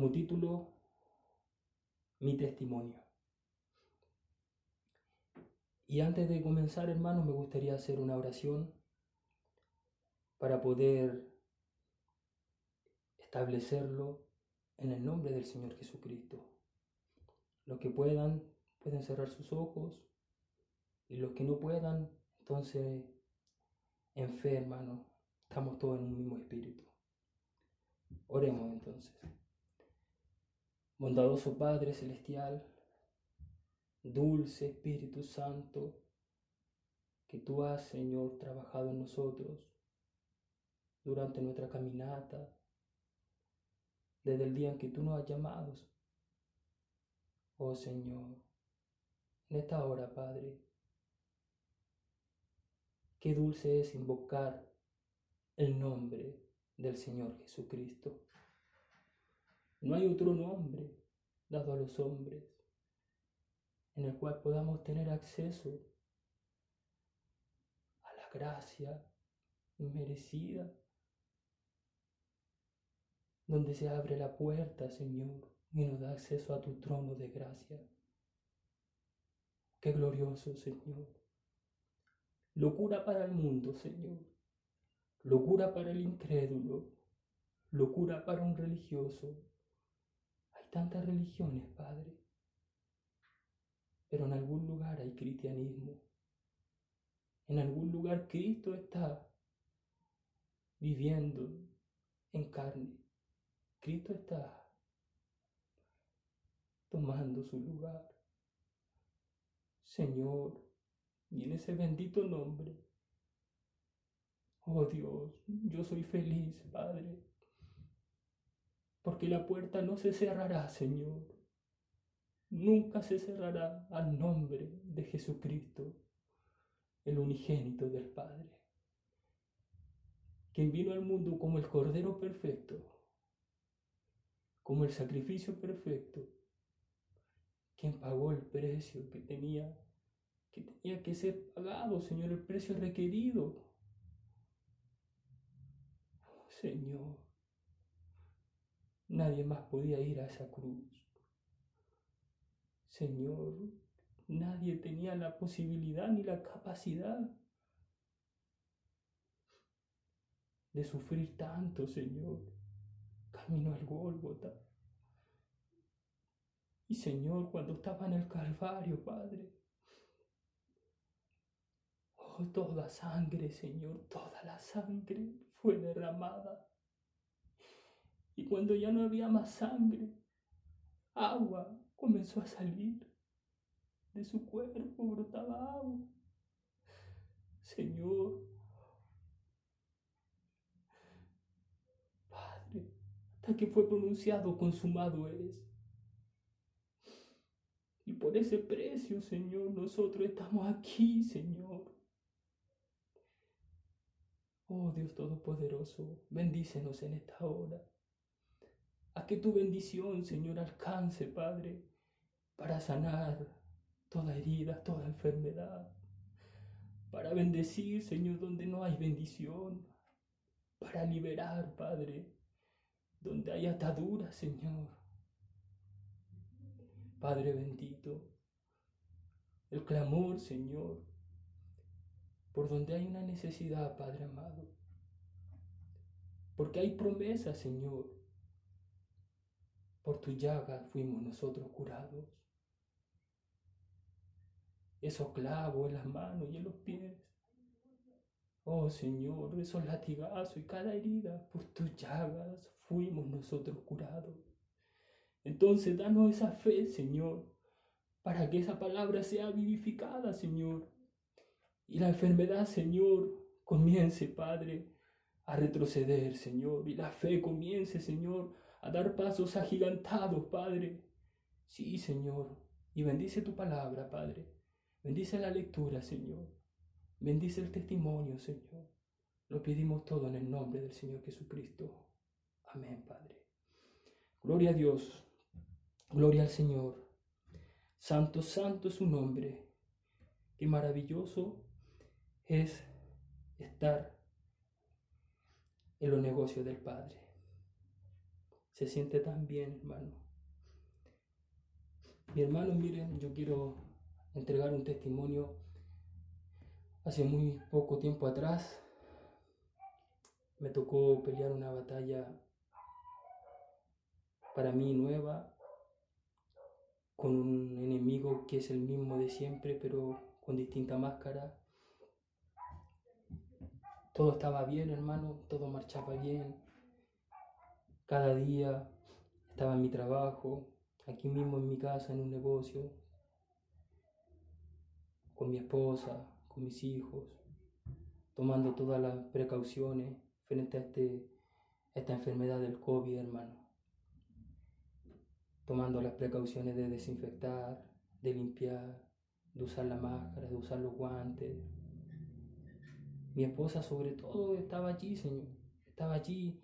como título mi testimonio. Y antes de comenzar, hermanos, me gustaría hacer una oración para poder establecerlo en el nombre del Señor Jesucristo. Los que puedan, pueden cerrar sus ojos, y los que no puedan, entonces, en fe, hermanos, estamos todos en un mismo espíritu. Oremos entonces. Bondadoso Padre Celestial, dulce Espíritu Santo, que tú has, Señor, trabajado en nosotros durante nuestra caminata, desde el día en que tú nos has llamado. Oh Señor, en esta hora, Padre, qué dulce es invocar el nombre del Señor Jesucristo. No hay otro nombre dado a los hombres en el cual podamos tener acceso a la gracia inmerecida, donde se abre la puerta, Señor, y nos da acceso a tu trono de gracia. Qué glorioso, Señor. Locura para el mundo, Señor. Locura para el incrédulo. Locura para un religioso. Tantas religiones, Padre pero en algún lugar hay cristianismo. En algún lugar Cristo está viviendo en carne. Cristo está tomando su lugar. Señor, y en ese bendito nombre, oh Dios, yo soy feliz, Padre, porque la puerta no se cerrará, Señor nunca se cerrará al nombre de Jesucristo, el unigénito del Padre, quien vino al mundo como el Cordero perfecto, como el sacrificio perfecto, quien pagó el precio que tenía, que tenía que ser pagado, Señor, el precio requerido. Señor, nadie más podía ir a esa cruz. Señor, nadie tenía la posibilidad ni la capacidad de sufrir tanto, Señor, camino al Gólgota. Y Señor, cuando estaba en el Calvario, Padre, oh, toda sangre, Señor, toda la sangre fue derramada. Y cuando ya no había más sangre, agua comenzó a salir. De su cuerpo brotaba agua. Señor, Padre, hasta que fue pronunciado, consumado es. Y por ese precio, Señor, nosotros estamos aquí, Señor. Oh Dios Todopoderoso, bendícenos en esta hora. Que tu bendición, Señor, alcance, Padre, para sanar toda herida, toda enfermedad, para bendecir, Señor, donde no hay bendición, para liberar, Padre, donde hay atadura, Señor. Padre bendito, el clamor, Señor, por donde hay una necesidad, Padre amado, porque hay promesa, Señor. Por tu llaga fuimos nosotros curados esos clavos en las manos y en los pies. Oh Señor, esos latigazos y cada herida, por tus llagas fuimos nosotros curados. Entonces danos esa fe, Señor, para que esa palabra sea vivificada, Señor. Y la enfermedad, Señor, comience, Padre, a retroceder, Señor. Y la fe comience, Señor, a dar pasos agigantados, Padre. Sí, Señor. Y bendice tu palabra, Padre Bendice la lectura, Señor. Bendice el testimonio, Señor. Lo pedimos todo en el nombre del Señor Jesucristo. Amén, Padre. Gloria a Dios. Gloria al Señor. Santo, santo es su nombre. Qué maravilloso es estar en los negocios del Padre. Se siente tan bien, hermano. Mi hermano, miren, yo quiero entregar un testimonio. Hace muy poco tiempo atrás me tocó pelear una batalla para mí nueva con un enemigo que es el mismo de siempre, pero con distinta máscara. Todo estaba bien, hermano, todo marchaba bien. Cada día estaba en mi trabajo, aquí mismo en mi casa, en un negocio, con mi esposa, con mis hijos, tomando todas las precauciones frente a este, esta enfermedad del COVID, hermano. Tomando las precauciones de desinfectar, de limpiar, de usar la máscara, de usar los guantes. Mi esposa sobre todo estaba allí, Señor. Estaba allí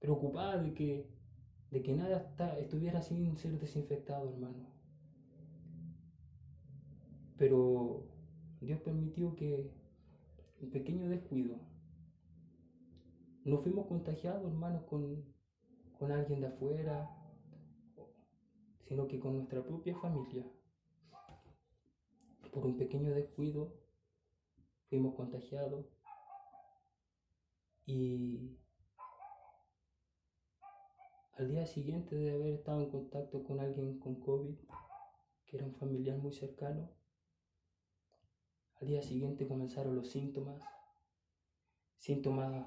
preocupada de que, de que nada estuviera sin ser desinfectado, hermano. Pero Dios permitió que un pequeño descuido. No fuimos contagiados, hermanos, con, con alguien de afuera, sino que con nuestra propia familia por un pequeño descuido fuimos contagiados y al día siguiente de haber estado en contacto con alguien con COVID, que era un familiar muy cercano, al día siguiente comenzaron los síntomas, síntomas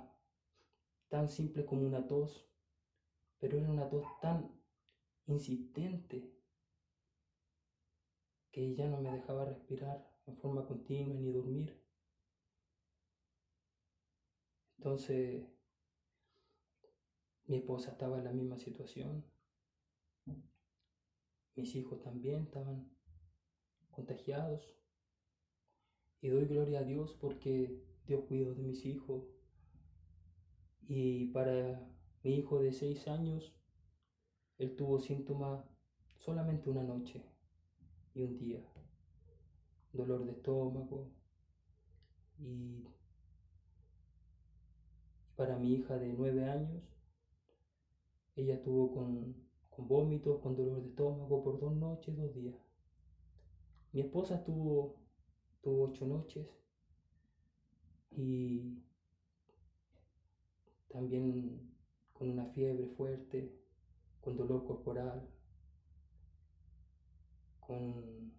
tan simples como una tos, pero era una tos tan insistente que ya no me dejaba respirar en forma continua ni dormir. Entonces, mi esposa estaba en la misma situación. Mis hijos también estaban contagiados. Y doy gloria a Dios porque Dios cuidó de mis hijos. Y para mi hijo de seis años, él tuvo síntomas solamente una noche y un día. Dolor de estómago y para mi hija de nueve años, ella estuvo con, con vómitos, con dolor de estómago por dos noches, dos días. Mi esposa estuvo, tuvo ocho noches y también con una fiebre fuerte, con dolor corporal, con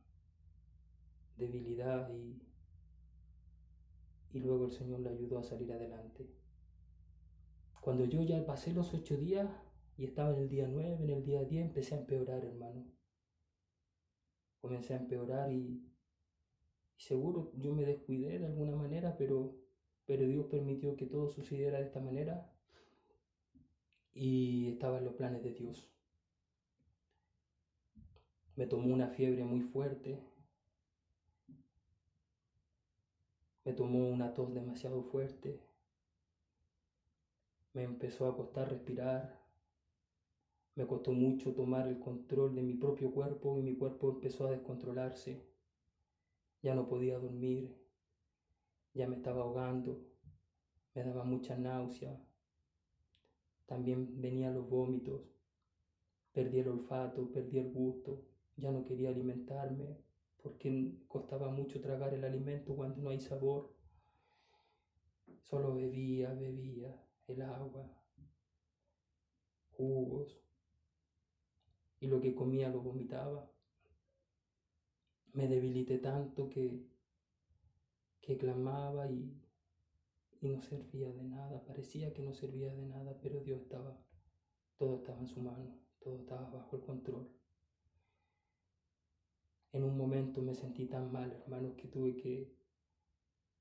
debilidad y, y luego el Señor le ayudó a salir adelante. Cuando yo ya pasé los ocho días y estaba en el día nueve, en el día diez, empecé a empeorar, hermano. Comencé a empeorar y, seguro yo me descuidé de alguna manera, pero, pero Dios permitió que todo sucediera de esta manera y estaba en los planes de Dios. Me tomó una fiebre muy fuerte. Me tomó una tos demasiado fuerte. Me empezó a costar respirar. Me costó mucho tomar el control de mi propio cuerpo y mi cuerpo empezó a descontrolarse. Ya no podía dormir. Ya me estaba ahogando. Me daba mucha náusea. También venían los vómitos. Perdí el olfato, perdí el gusto ya no quería alimentarme porque costaba mucho tragar el alimento cuando no hay sabor. Solo bebía, bebía el agua, jugos, y lo que comía lo vomitaba. Me debilité tanto que, que clamaba y, y no servía de nada, parecía que no servía de nada, pero Dios estaba, todo estaba en su mano, todo estaba bajo el control. En un momento me sentí tan mal, hermanos, que tuve que,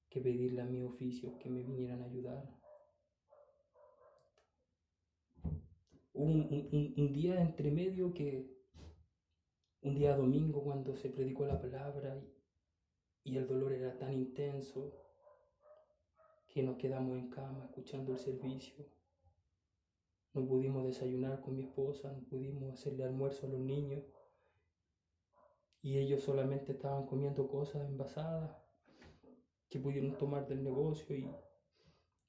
que pedirle a mi oficio que me vinieran a ayudar. Un, un, un, día entre medio que, un día domingo cuando se predicó la palabra y, y el dolor era tan intenso que nos quedamos en cama escuchando el servicio. No pudimos desayunar con mi esposa, no pudimos hacerle almuerzo a los niños y ellos solamente estaban comiendo cosas envasadas que pudieron tomar del negocio y,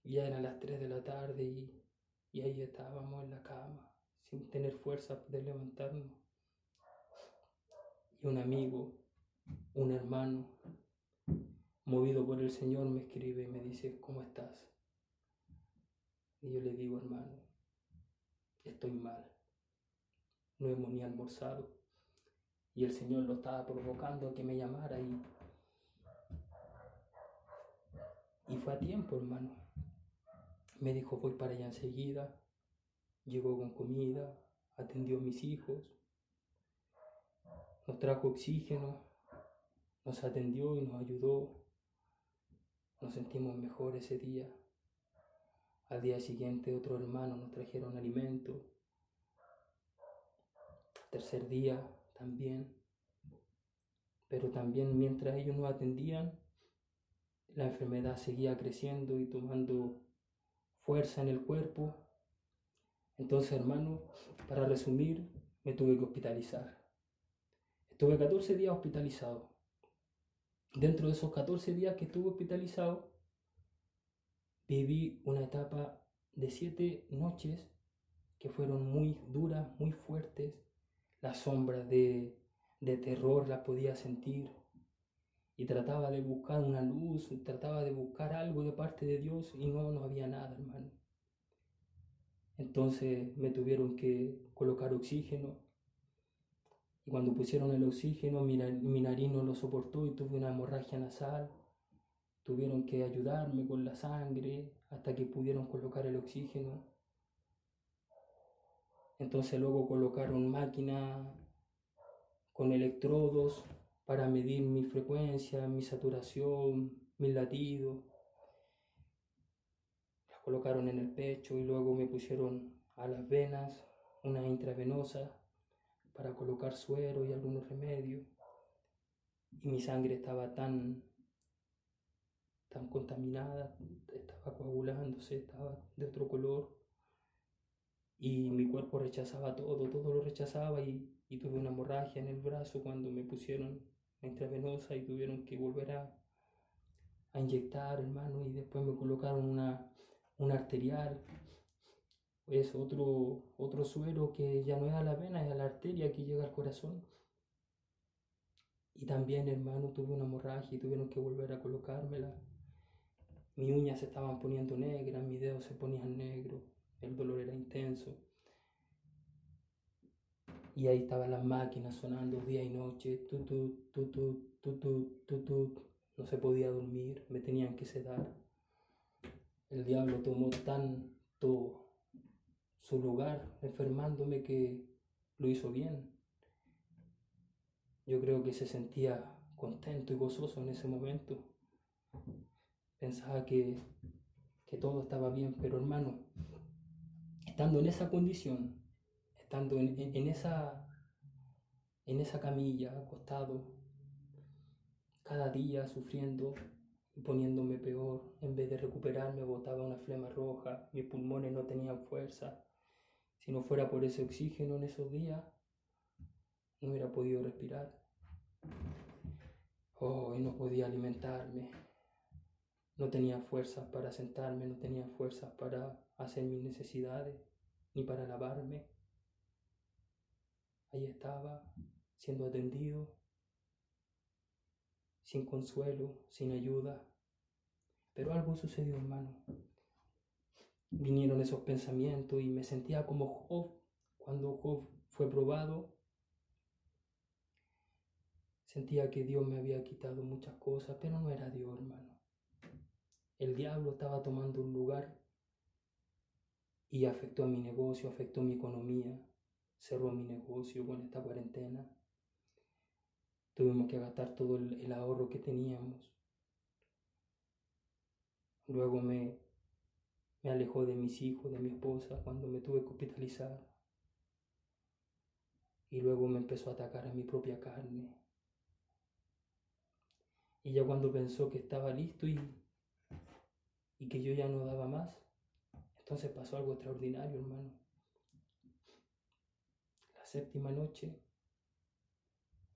ya eran las 3 de la tarde y, y ahí estábamos en la cama, sin tener fuerza de levantarnos. Y un amigo, un hermano, movido por el Señor, me escribe y me dice, ¿cómo estás? Y yo le digo, hermano, estoy mal, no hemos ni almorzado. Y el Señor lo estaba provocando a que me llamara y, y fue a tiempo, hermano. Me dijo, voy para allá enseguida. Llegó con comida, atendió a mis hijos, nos trajo oxígeno, nos atendió y nos ayudó. Nos sentimos mejor ese día. Al día siguiente otro hermano nos trajeron alimento. Tercer día también. Pero también mientras ellos nos atendían, la enfermedad seguía creciendo y tomando fuerza en el cuerpo. Entonces, hermano, para resumir, me tuve que hospitalizar. Estuve 14 días hospitalizado. Dentro de esos 14 días que estuve hospitalizado, viví una etapa de siete noches que fueron muy duras, muy fuertes. Las sombras de, de terror las podía sentir. Y trataba de buscar una luz, trataba de buscar algo de parte de Dios y no, no había nada, hermano. Entonces me tuvieron que colocar oxígeno. Y cuando pusieron el oxígeno, mi, mi nariz no lo soportó y tuve una hemorragia nasal. Tuvieron que ayudarme con la sangre hasta que pudieron colocar el oxígeno. Entonces luego colocaron máquina con electrodos para medir mi frecuencia, mi saturación, mi latido. La colocaron en el pecho y luego me pusieron a las venas una intravenosa para colocar suero y algunos remedios. Y mi sangre estaba tan tan contaminada, estaba coagulándose, estaba de otro color. Y mi cuerpo rechazaba todo, todo lo rechazaba y, y tuve una hemorragia en el brazo cuando me pusieron intravenosa y tuvieron que volver a, a inyectar, hermano, y después me colocaron una, una arterial. Es otro, otro suero que ya no es a la vena, es a la arteria que llega al corazón. Y también, hermano, tuve una hemorragia y tuvieron que volver a colocármela. Mis uñas se estaban poniendo negras, mis dedos se ponían negros, el dolor era intenso. Y ahí estaban las máquinas sonando día y noche, tutut, tutut, tutut, tutut. No se podía dormir, me tenían que sedar. El diablo tomó tanto su lugar enfermándome que lo hizo bien. Yo creo que se sentía contento y gozoso en ese momento. Pensaba que, que todo estaba bien, pero hermano, estando en esa condición, estando en, en, esa, en esa camilla, acostado, cada día sufriendo y poniéndome peor, en vez de recuperarme botaba una flema roja, mis pulmones no tenían fuerza. Si no fuera por ese oxígeno en esos días, no hubiera podido respirar. Oh, y no podía alimentarme. No tenía fuerzas para sentarme, no tenía fuerzas para hacer mis necesidades, ni para lavarme. Ahí estaba, siendo atendido, sin consuelo, sin ayuda. Pero algo sucedió, hermano. Vinieron esos pensamientos y me sentía como Job cuando Job fue probado. Sentía que Dios me había quitado muchas cosas, pero no era Dios, hermano. El diablo estaba tomando un lugar y afectó a mi negocio, afectó mi economía, cerró mi negocio con esta cuarentena. Tuvimos que gastar todo el, ahorro que teníamos. Luego me, me alejó de mis hijos, de mi esposa, cuando me tuve que hospitalizar. Y luego me empezó a atacar a mi propia carne. Y ya cuando pensó que estaba listo y, y que yo ya no daba más, entonces pasó algo extraordinario, hermano. Séptima noche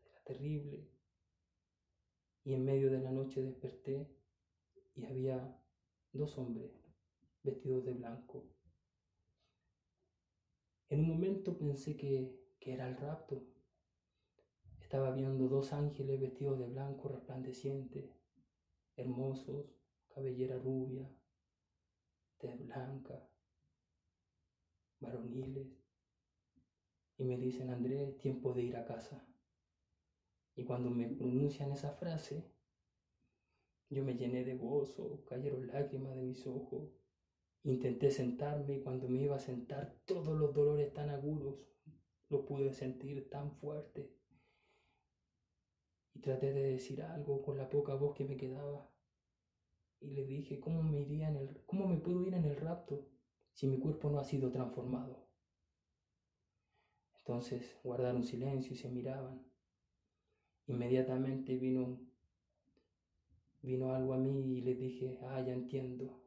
era terrible. Y en medio de la noche desperté y había dos hombres vestidos de blanco. En un momento pensé que, que era el rapto. Estaba viendo dos ángeles vestidos de blanco resplandeciente, hermosos, cabellera rubia, tez blanca, varoniles. Y me dicen, Andrés, tiempo de ir a casa. Y cuando me pronuncian esa frase, yo me llené de gozo, cayeron lágrimas de mis ojos. Intenté sentarme y cuando me iba a sentar todos los dolores tan agudos los pude sentir tan fuerte. Y traté de decir algo con la poca voz que me quedaba. Y le dije, ¿cómo me, iría en el, ¿cómo me puedo ir en el rapto si mi cuerpo no ha sido transformado? Entonces guardaron silencio y se miraban. Inmediatamente vino vino algo a mí y le dije, ah, ya entiendo.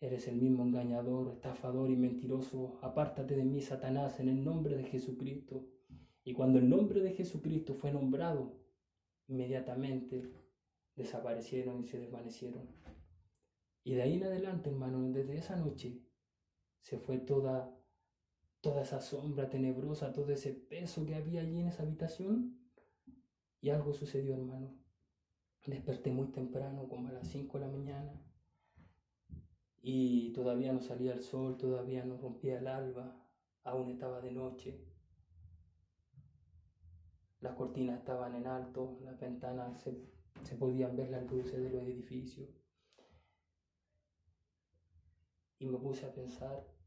Eres el mismo engañador, estafador y mentiroso. Apártate de mí, Satanás, en el nombre de Jesucristo. Y cuando el nombre de Jesucristo fue nombrado, inmediatamente desaparecieron y se desvanecieron. Y de ahí en adelante, hermano, desde esa noche se fue toda toda esa sombra tenebrosa, todo ese peso que había allí en esa habitación. Y algo sucedió, hermano. Desperté muy temprano, como a las 5 de la mañana, y todavía no salía el sol, todavía no rompía el alba, aún estaba de noche. Las cortinas estaban en alto, las ventanas se, se podían ver las luces de los edificios. Y me puse a pensar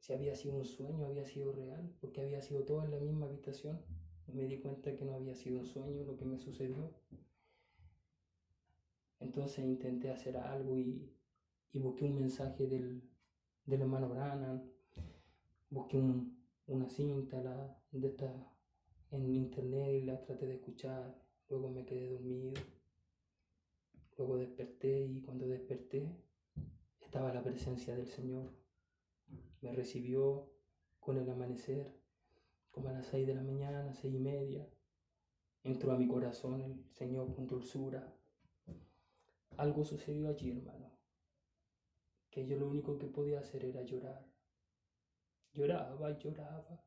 si había sido un sueño, había sido real, porque había sido todo en la misma habitación. Me di cuenta que no había sido un sueño lo que me sucedió. Entonces intenté hacer algo y, busqué un mensaje del, del hermano Branham, busqué una cinta la, de esta, en internet y la traté de escuchar, luego me quedé dormido, luego desperté y cuando desperté estaba la presencia del Señor. Me recibió con el amanecer, como a las seis de la mañana, seis y media. Entró a mi corazón el Señor con dulzura, algo sucedió allí, hermano, que yo lo único que podía hacer era llorar. Lloraba y lloraba.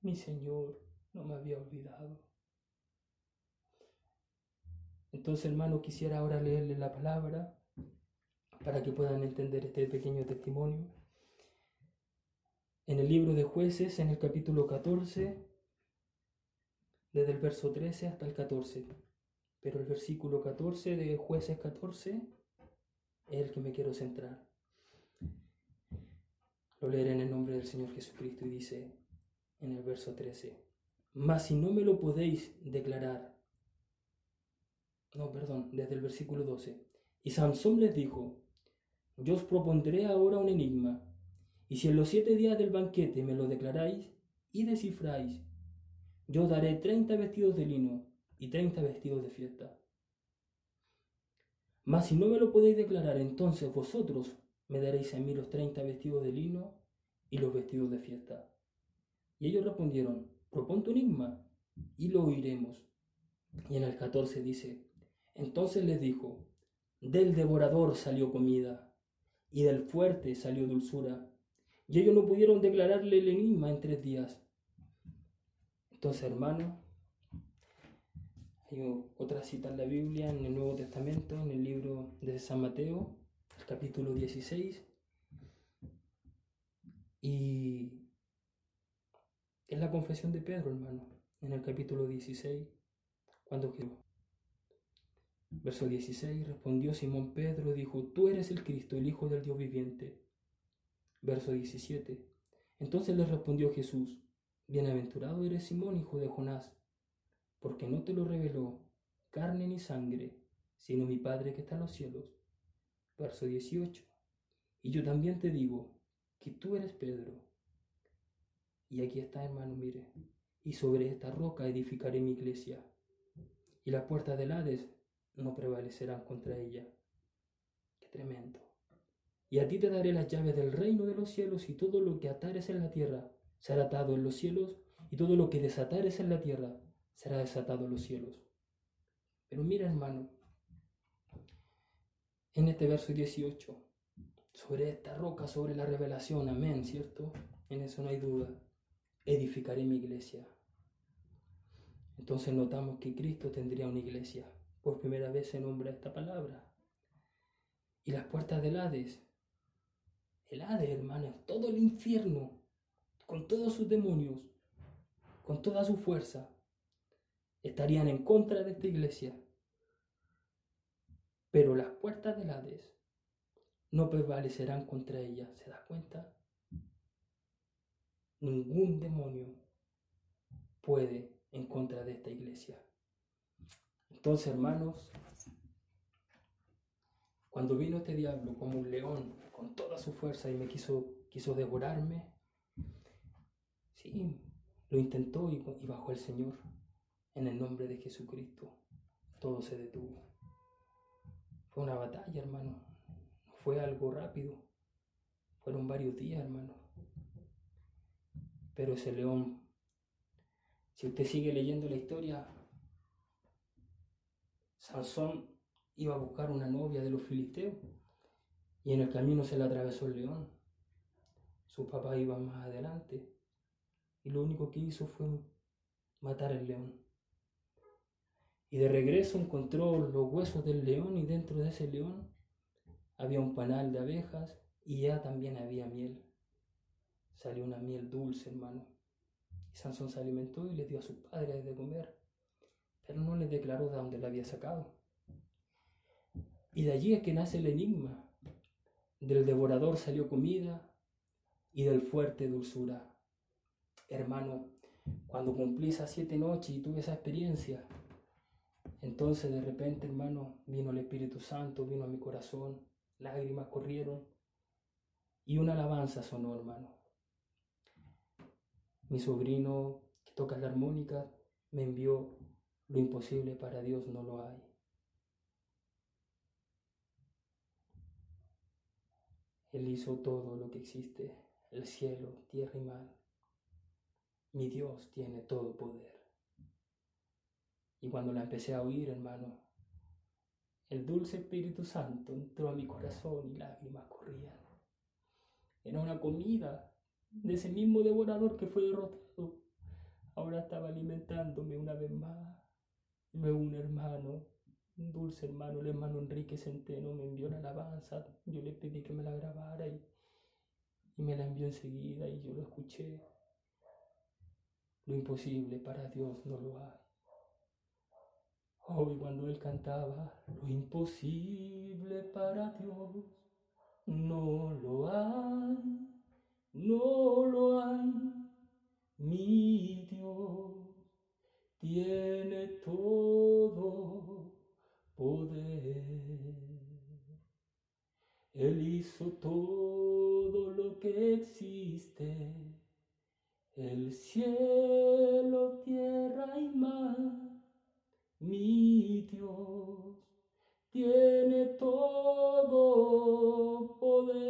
Mi Señor no me había olvidado. Entonces, hermano, quisiera ahora leerle la palabra para que puedan entender este pequeño testimonio. En el libro de jueces, en el capítulo 14, desde el verso 13 hasta el 14 pero el versículo 14 de jueces 14 es el que me quiero centrar. Lo leeré en el nombre del Señor Jesucristo y dice en el verso 13, mas si no me lo podéis declarar, no, perdón, desde el versículo 12, y Sansón les dijo, yo os propondré ahora un enigma, y si en los siete días del banquete me lo declaráis y descifráis, yo daré treinta vestidos de lino y treinta vestidos de fiesta. Mas si no me lo podéis declarar, entonces vosotros me daréis a mí los treinta vestidos de lino y los vestidos de fiesta. Y ellos respondieron, propon tu enigma y lo oiremos. Y en el 14 dice, entonces les dijo, del devorador salió comida y del fuerte salió dulzura. Y ellos no pudieron declararle el enigma en tres días. Entonces, hermano, hay otra cita en la Biblia, en el Nuevo Testamento, en el libro de San Mateo, capítulo 16. Y es la confesión de Pedro, hermano, en el capítulo 16, cuando Verso 16, respondió Simón Pedro, dijo, tú eres el Cristo, el Hijo del Dios viviente. Verso 17, entonces le respondió Jesús, bienaventurado eres Simón, hijo de Jonás porque no te lo reveló carne ni sangre, sino mi Padre que está en los cielos. Verso 18. Y yo también te digo que tú eres Pedro. Y aquí está, hermano, mire. Y sobre esta roca edificaré mi iglesia. Y las puertas del Hades no prevalecerán contra ella. Qué tremendo. Y a ti te daré las llaves del reino de los cielos, y todo lo que atares en la tierra será atado en los cielos, y todo lo que desatares en la tierra será desatado en los cielos. Pero mira, hermano, en este verso 18, sobre esta roca, sobre la revelación, amén, ¿cierto? En eso no hay duda. Edificaré mi iglesia. Entonces notamos que Cristo tendría una iglesia. Por primera vez se nombra esta palabra. Y las puertas del Hades. El Hades, hermanos, todo el infierno, con todos sus demonios, con toda su fuerza, estarían en contra de esta iglesia. Pero las puertas del Hades no prevalecerán contra ella. ¿Se da cuenta? Ningún demonio puede en contra de esta iglesia. Entonces, hermanos, cuando vino este diablo como un león con toda su fuerza y me quiso, quiso devorarme, sí, lo intentó y, bajó el Señor. En el nombre de Jesucristo, todo se detuvo. Fue una batalla, hermano. No fue algo rápido. Fueron varios días, hermano. Pero ese león, si usted sigue leyendo la historia, Sansón iba a buscar una novia de los filisteos y en el camino se le atravesó el león. Su papá iba más adelante y lo único que hizo fue matar al león. Y de regreso encontró los huesos del león y dentro de ese león había un panal de abejas y ya también había miel. Salió una miel dulce, hermano. Y Sansón se alimentó y le dio a sus padres de comer, pero no les declaró de dónde la había sacado. Y de allí es que nace el enigma. Del devorador salió comida y del fuerte dulzura. Hermano, cuando cumplí esas siete noches y tuve esa experiencia, entonces de repente, hermano, vino el Espíritu Santo, vino a mi corazón, lágrimas corrieron y una alabanza sonó, hermano. Mi sobrino que toca la armónica me envió lo imposible para Dios no lo hay. Él hizo todo lo que existe, el cielo, tierra y mar. Mi Dios tiene todo poder. Y cuando la empecé a oír, hermano, el dulce Espíritu Santo entró a mi corazón y lágrimas corrían. Era una comida de ese mismo devorador que fue derrotado. Ahora estaba alimentándome una vez más. Luego un hermano, un dulce hermano, el hermano Enrique Centeno, me envió la alabanza. Yo le pedí que me la grabara y, me la envió enseguida y yo lo escuché. Lo imposible para Dios no lo hay. Hoy cuando él cantaba, lo imposible para Dios no lo hay, no lo hay. Mi Dios tiene todo poder. Él hizo todo lo que existe, el cielo, tierra y mar mi Dios tiene todo poder.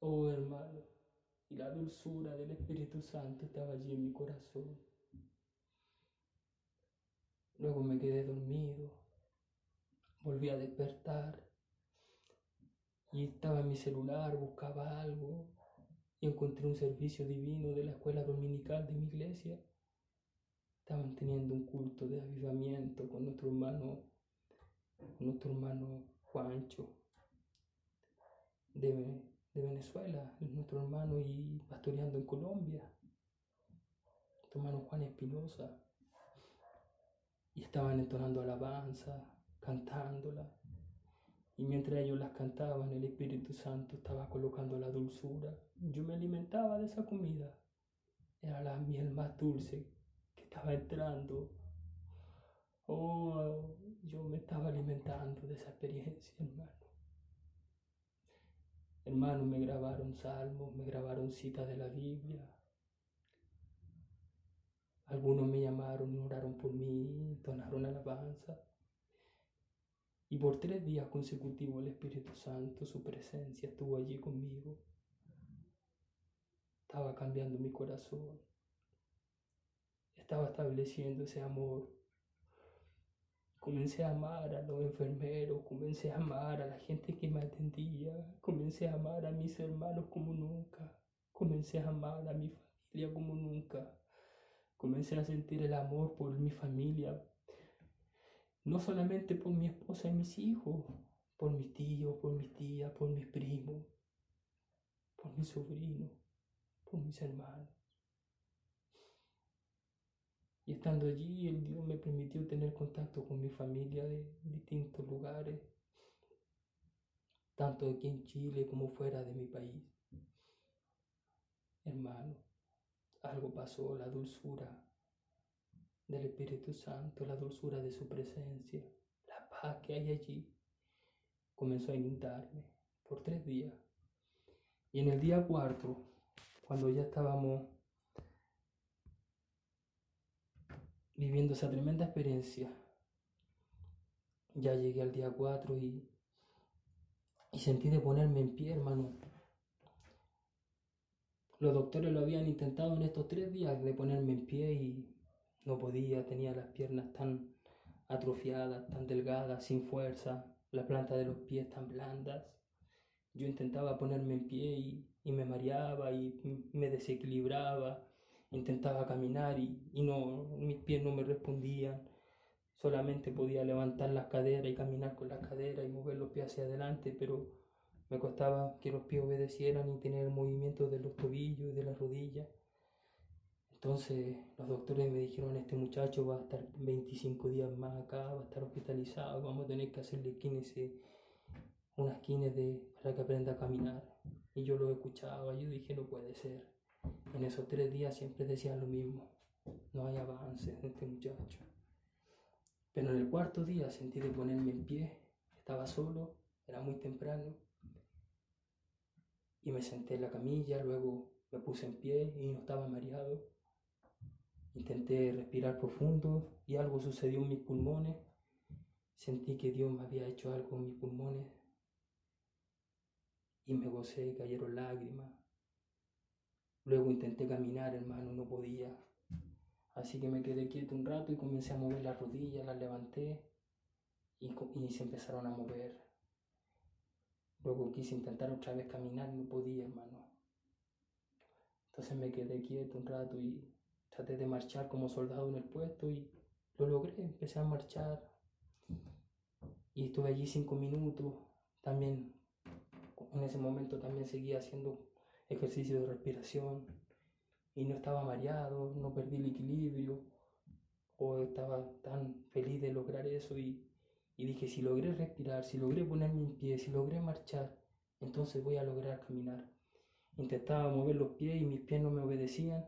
Oh hermano, la dulzura del Espíritu Santo estaba allí en mi corazón. Luego me quedé dormido, volví a despertar y estaba en mi celular, buscaba algo y encontré un servicio divino de la escuela dominical de mi iglesia estaban teniendo un culto de avivamiento con nuestro hermano, con nuestro hermano Juancho Venezuela, nuestro hermano y pastoreando en Colombia, nuestro hermano Juan Espinosa. Y estaban entonando alabanza, cantándola. Y mientras ellos las cantaban, el Espíritu Santo estaba colocando la dulzura. Yo me alimentaba de esa comida. Era la miel más dulce estaba entrando. Oh, yo me estaba alimentando de esa experiencia, hermano. Hermano, me grabaron salmos, me grabaron citas de la Biblia. Algunos me llamaron y oraron por mí, entonaron alabanza. Y por tres días consecutivos el Espíritu Santo, su presencia, estuvo allí conmigo. Estaba cambiando mi corazón estaba estableciendo ese amor Comencé a amar a los enfermeros, comencé a amar a la gente que me atendía, comencé a amar a mis hermanos como nunca, comencé a amar a mi familia como nunca, comencé a sentir el amor por mi familia, no solamente por mi esposa y mis hijos, por mis tíos, por mis tías, por mis primos, por mis sobrinos, por mis hermanos. Y estando allí, el Dios me permitió tener contacto con mi familia de distintos lugares, tanto aquí en Chile como fuera de mi país. Hermano, algo pasó, la dulzura del Espíritu Santo, la dulzura de su presencia, la paz que hay allí, comenzó a inundarme por tres días. Y en el día cuarto, cuando ya estábamos viviendo esa tremenda experiencia. Ya llegué al día 4 y, y sentí de ponerme en pie, hermano. Los doctores lo habían intentado en estos tres días de ponerme en pie y no podía, tenía las piernas tan atrofiadas, tan delgadas, sin fuerza, la planta de los pies tan blandas. Yo intentaba ponerme en pie y, y me mareaba y me desequilibraba intentaba caminar y, no, mis pies no me respondían. Solamente podía levantar las caderas y caminar con las caderas y mover los pies hacia adelante, pero me costaba que los pies obedecieran y tener movimiento de los tobillos y de las rodillas. Entonces los doctores me dijeron, este muchacho va a estar 25 días más acá, va a estar hospitalizado, vamos a tener que hacerle kines, unas de, para que aprenda a caminar. Y yo lo escuchaba, yo dije, no puede ser. En esos tres días siempre decían lo mismo. No hay avance en este muchacho. Pero en el cuarto día sentí de ponerme en pie. Estaba solo, era muy temprano. Y me senté en la camilla, luego me puse en pie y no estaba mareado. Intenté respirar profundo y algo sucedió en mis pulmones. Sentí que Dios me había hecho algo en mis pulmones. Y me gocé, cayeron lágrimas. Luego intenté caminar, hermano, no podía. Así que me quedé quieto un rato y comencé a mover las rodillas, las levanté y, se empezaron a mover. Luego quise intentar otra vez caminar, no podía, hermano. Entonces me quedé quieto un rato y traté de marchar como soldado en el puesto y lo logré, empecé a marchar. Y estuve allí cinco minutos. También, en ese momento también seguía haciendo ejercicio de respiración y no estaba mareado, no perdí el equilibrio o estaba tan feliz de lograr eso y, y dije, si logré respirar, si logré ponerme en pie, si logré marchar, entonces voy a lograr caminar. Intentaba mover los pies y mis pies no me obedecían.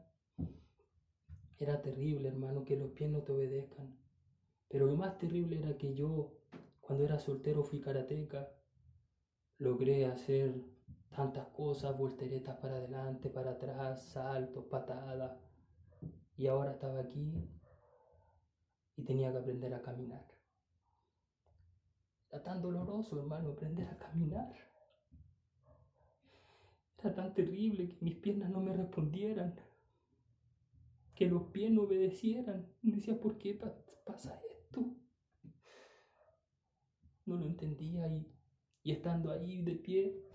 Era terrible, hermano, que los pies no te obedezcan. Pero lo más terrible era que yo, cuando era soltero, fui karateca. Logré hacer tantas cosas, volteretas para adelante, para atrás, saltos, patadas. Y ahora estaba aquí y tenía que aprender a caminar. Era tan doloroso, hermano, aprender a caminar. Era tan terrible que mis piernas no me respondieran, que los pies no obedecieran. Y decía, ¿por qué pasa esto? No lo entendía y, y estando ahí de pie,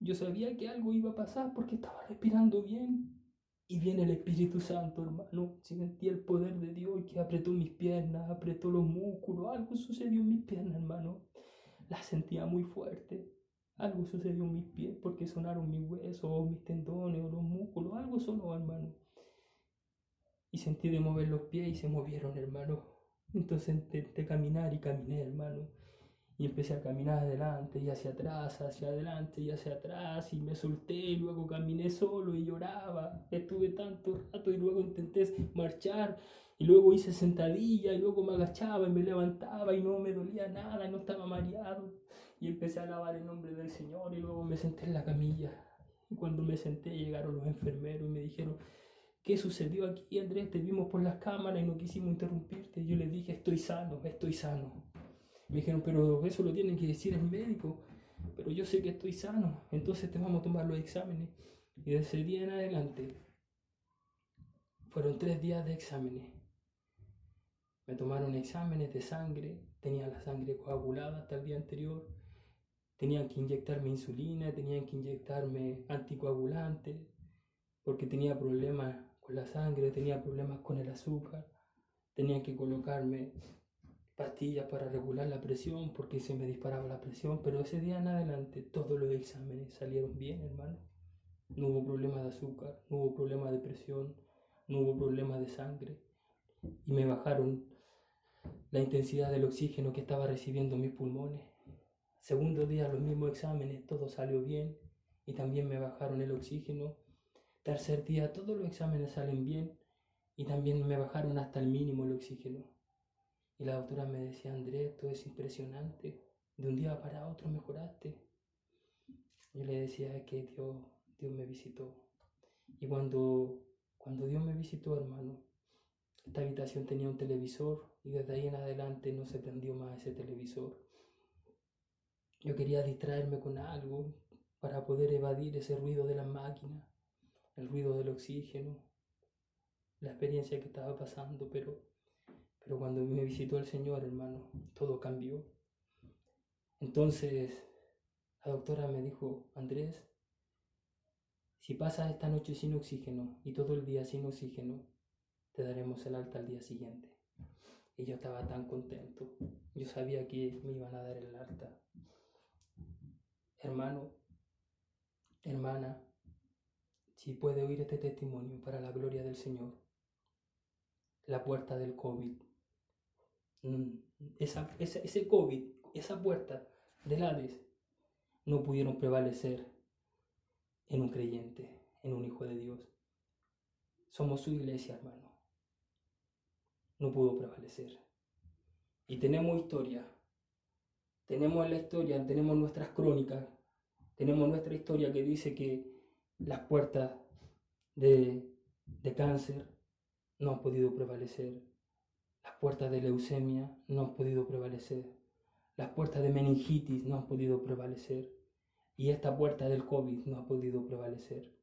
yo sabía que algo iba a pasar porque estaba respirando bien. Y viene el Espíritu Santo, hermano. Sentí el poder de Dios que apretó mis piernas, apretó los músculos. Algo sucedió en mis piernas, hermano. Las sentía muy fuerte. Algo sucedió en mis pies porque sonaron mis huesos, mis tendones, los músculos. Algo sonó, hermano. Y sentí de mover los pies y se movieron, hermano. Entonces intenté caminar y caminé, hermano. Y empecé a caminar adelante y hacia atrás, hacia adelante y hacia atrás. Y me solté y luego caminé solo y lloraba. Estuve tanto rato y luego intenté marchar. Y luego hice sentadilla y luego me agachaba y me levantaba y no me dolía nada y no estaba mareado. Y empecé a alabar el nombre del Señor y luego me senté en la camilla. Y cuando me senté llegaron los enfermeros y me dijeron, ¿qué sucedió aquí Andrés? Te vimos por las cámaras y no quisimos interrumpirte. Yo les dije, estoy sano, estoy sano. Me dijeron, pero eso lo tiene que decir el médico. Pero yo sé que estoy sano, entonces te vamos a tomar los exámenes. Y de ese día en adelante, fueron tres días de exámenes. Me tomaron exámenes de sangre, tenía la sangre coagulada hasta el día anterior, tenían que inyectarme insulina, tenían que inyectarme anticoagulante, porque tenía problemas con la sangre, tenía problemas con el azúcar, tenían que colocarme pastillas para regular la presión, porque se me disparaba la presión, pero ese día en adelante todos los exámenes salieron bien, hermano. No hubo problema de azúcar, no hubo problema de presión, no hubo problema de sangre. Y me bajaron la intensidad del oxígeno que estaba recibiendo mis pulmones. Segundo día, los mismos exámenes, todo salió bien y también me bajaron el oxígeno. Tercer día, todos los exámenes salen bien y también me bajaron hasta el mínimo el oxígeno. Y la doctora me decía, Andrés, esto es impresionante. De un día para otro mejoraste. Yo le decía que Dios, Dios me visitó. Y cuando, cuando Dios me visitó, hermano, esta habitación tenía un televisor y desde ahí en adelante no se prendió más ese televisor. Yo quería distraerme con algo para poder evadir ese ruido de las máquinas, el ruido del oxígeno, la experiencia que estaba pasando, pero, pero cuando me visitó el Señor, hermano, todo cambió. Entonces, la doctora me dijo, Andrés, si pasas esta noche sin oxígeno y todo el día sin oxígeno, te daremos el alta al día siguiente. Y yo estaba tan contento. Yo sabía que me iban a dar el alta. Hermano, hermana, si puede oír este testimonio para la gloria del Señor, la puerta del COVID, esa, ese COVID, esa puerta del Hades, no pudieron prevalecer en un creyente, en un hijo de Dios. Somos su iglesia, hermano no pudo prevalecer. Y tenemos historia, tenemos la historia, tenemos nuestras crónicas, tenemos nuestra historia que dice que las puertas de, de cáncer no han podido prevalecer, las puertas de leucemia no han podido prevalecer, las puertas de meningitis no han podido prevalecer y esta puerta del COVID no ha podido prevalecer.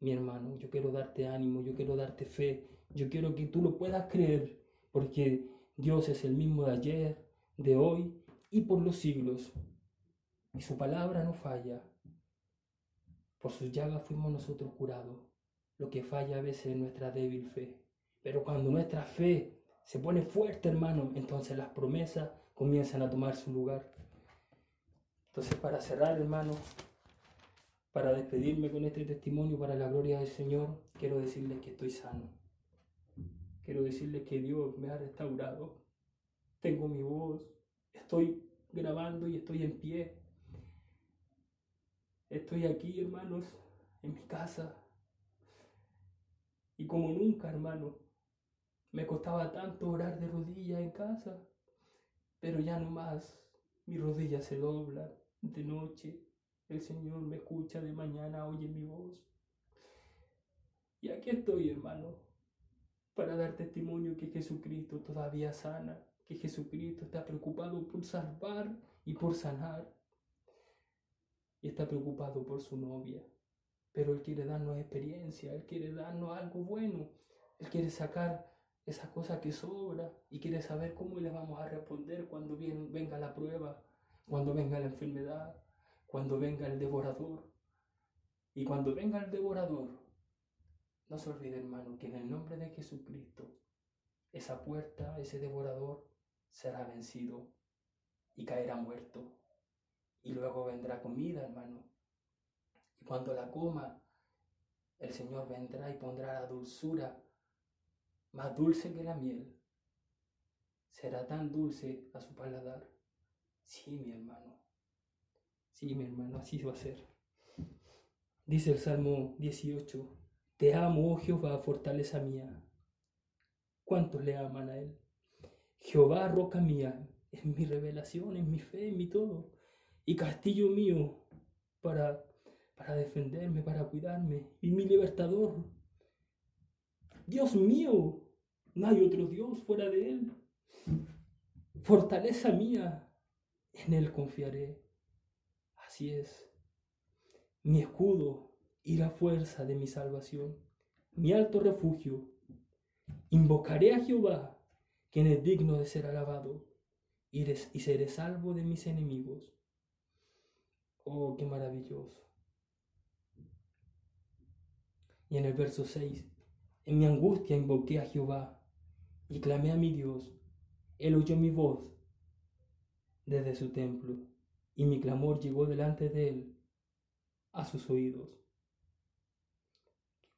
Mi hermano, yo quiero darte ánimo, yo quiero darte fe, yo quiero que tú lo puedas creer, porque Dios es el mismo de ayer, de hoy y por los siglos. Y su palabra no falla. Por sus llagas fuimos nosotros curados. Lo que falla a veces es nuestra débil fe. Pero cuando nuestra fe se pone fuerte, hermano, entonces las promesas comienzan a tomar su lugar. Entonces, para cerrar, hermano, para despedirme con este testimonio para la gloria del Señor, quiero decirles que estoy sano. Quiero decirles que Dios me ha restaurado. Tengo mi voz. Estoy grabando y estoy en pie. Estoy aquí, hermanos, en mi casa. Y como nunca, hermano, me costaba tanto orar de rodillas en casa, pero ya no más. Mi rodilla se dobla de noche. El Señor me escucha de mañana, oye mi voz. Y aquí estoy, hermano, para dar testimonio que Jesucristo todavía sana, que Jesucristo está preocupado por salvar y por sanar. Y está preocupado por su novia. Pero Él quiere darnos experiencia, Él quiere darnos algo bueno, Él quiere sacar esa cosa que sobra y quiere saber cómo le vamos a responder cuando venga la prueba, cuando venga la enfermedad, cuando venga el devorador. Y cuando venga el devorador, no se olvide, hermano, que en el nombre de Jesucristo, esa puerta, ese devorador, será vencido y caerá muerto. Y luego vendrá comida, hermano. Y cuando la coma, el Señor vendrá y pondrá la dulzura, más dulce que la miel. Será tan dulce a su paladar. Sí, mi hermano. Sí, mi hermano, así va a ser. Dice el Salmo 18, te amo, oh Jehová, fortaleza mía. ¿Cuántos le aman a Él? Jehová, roca mía, es mi revelación, es mi fe, es mi todo. Y castillo mío para, para defenderme, para cuidarme. Y mi libertador. Dios mío, no hay otro Dios fuera de Él. Fortaleza mía, en Él confiaré. Así es. Mi escudo, y la fuerza de mi salvación, mi alto refugio. Invocaré a Jehová quien es digno de ser alabado, y, seré salvo de mis enemigos. Oh, qué maravilloso. Y en el verso 6, en mi angustia invoqué a Jehová y clamé a mi Dios. Él oyó mi voz desde su templo y mi clamor llegó delante de él a sus oídos.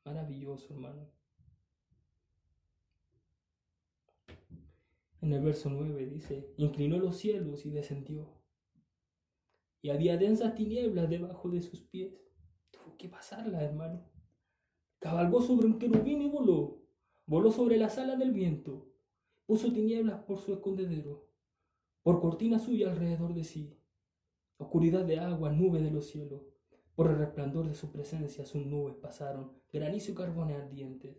Maravilloso, hermano. En el verso 9 dice, inclinó los cielos y descendió. Y había densas tinieblas debajo de sus pies. Tuvo que pasarla, hermano. Cabalgó sobre un querubín y voló. Voló sobre las alas del viento. Puso tinieblas por su escondedero, por cortina suya alrededor de sí. Oscuridad de agua, nube de los cielos. Por el resplandor de su presencia sus nubes pasaron, granizo y carbones ardientes.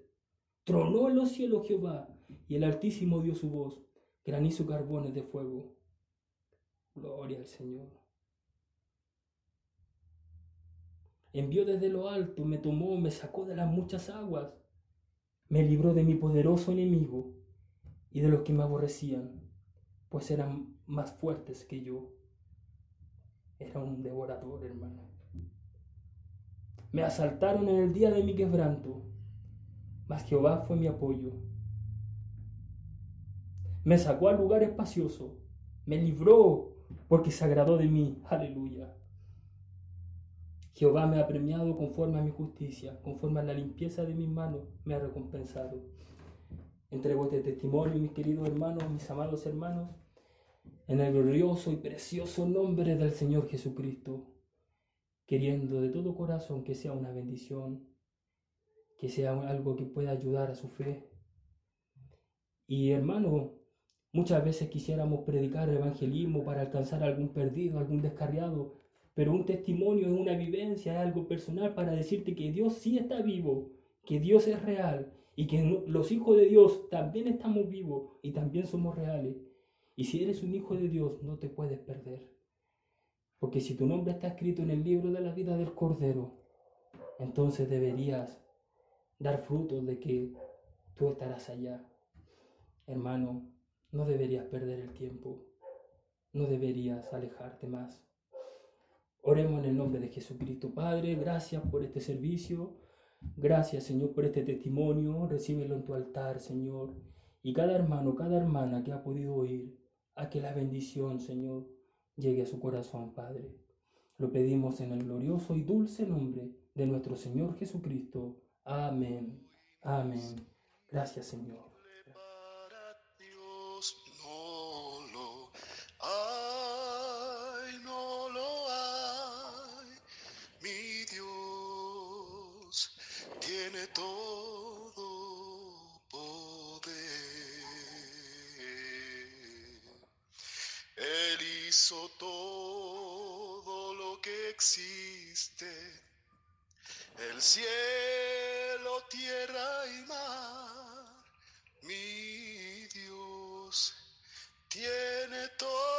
Tronó en los cielos Jehová, y el Altísimo dio su voz granizo carbones de fuego. Gloria al Señor. Envió desde lo alto, me tomó, me sacó de las muchas aguas, me libró de mi poderoso enemigo y de los que me aborrecían, pues eran más fuertes que yo. Era un devorador, hermano. Me asaltaron en el día de mi quebranto, mas Jehová fue mi apoyo me sacó al lugar espacioso, me libró porque se agradó de mí. Aleluya. Jehová me ha premiado conforme a mi justicia, conforme a la limpieza de mis manos, me ha recompensado. Entrego este testimonio, mis queridos hermanos, mis amados hermanos, en el glorioso y precioso nombre del Señor Jesucristo, queriendo de todo corazón que sea una bendición, que sea algo que pueda ayudar a su fe. Y hermano, Muchas veces quisiéramos predicar el evangelismo para alcanzar a algún perdido, algún descarriado, pero un testimonio es una vivencia, es algo personal para decirte que Dios sí está vivo, que Dios es real y que los hijos de Dios también estamos vivos y también somos reales. Y si eres un hijo de Dios, no te puedes perder. Porque si tu nombre está escrito en el libro de la vida del Cordero, entonces deberías dar frutos de que tú estarás allá. Hermano, no deberías perder el tiempo. No deberías alejarte más. Oremos en el nombre de Jesucristo. Padre, gracias por este servicio. Gracias, Señor, por este testimonio. Recíbelo en tu altar, Señor. Y cada hermano, cada hermana que ha podido oír, a que la bendición, Señor, llegue a su corazón, Padre. Lo pedimos en el glorioso y dulce nombre de nuestro Señor Jesucristo. Amén. Amén. Gracias, Señor. El cielo, tierra y mar. Mi Dios tiene todo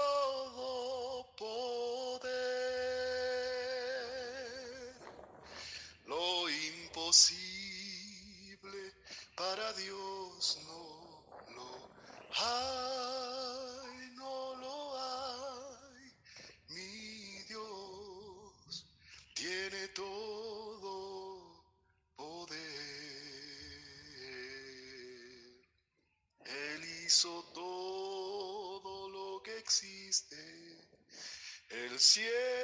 el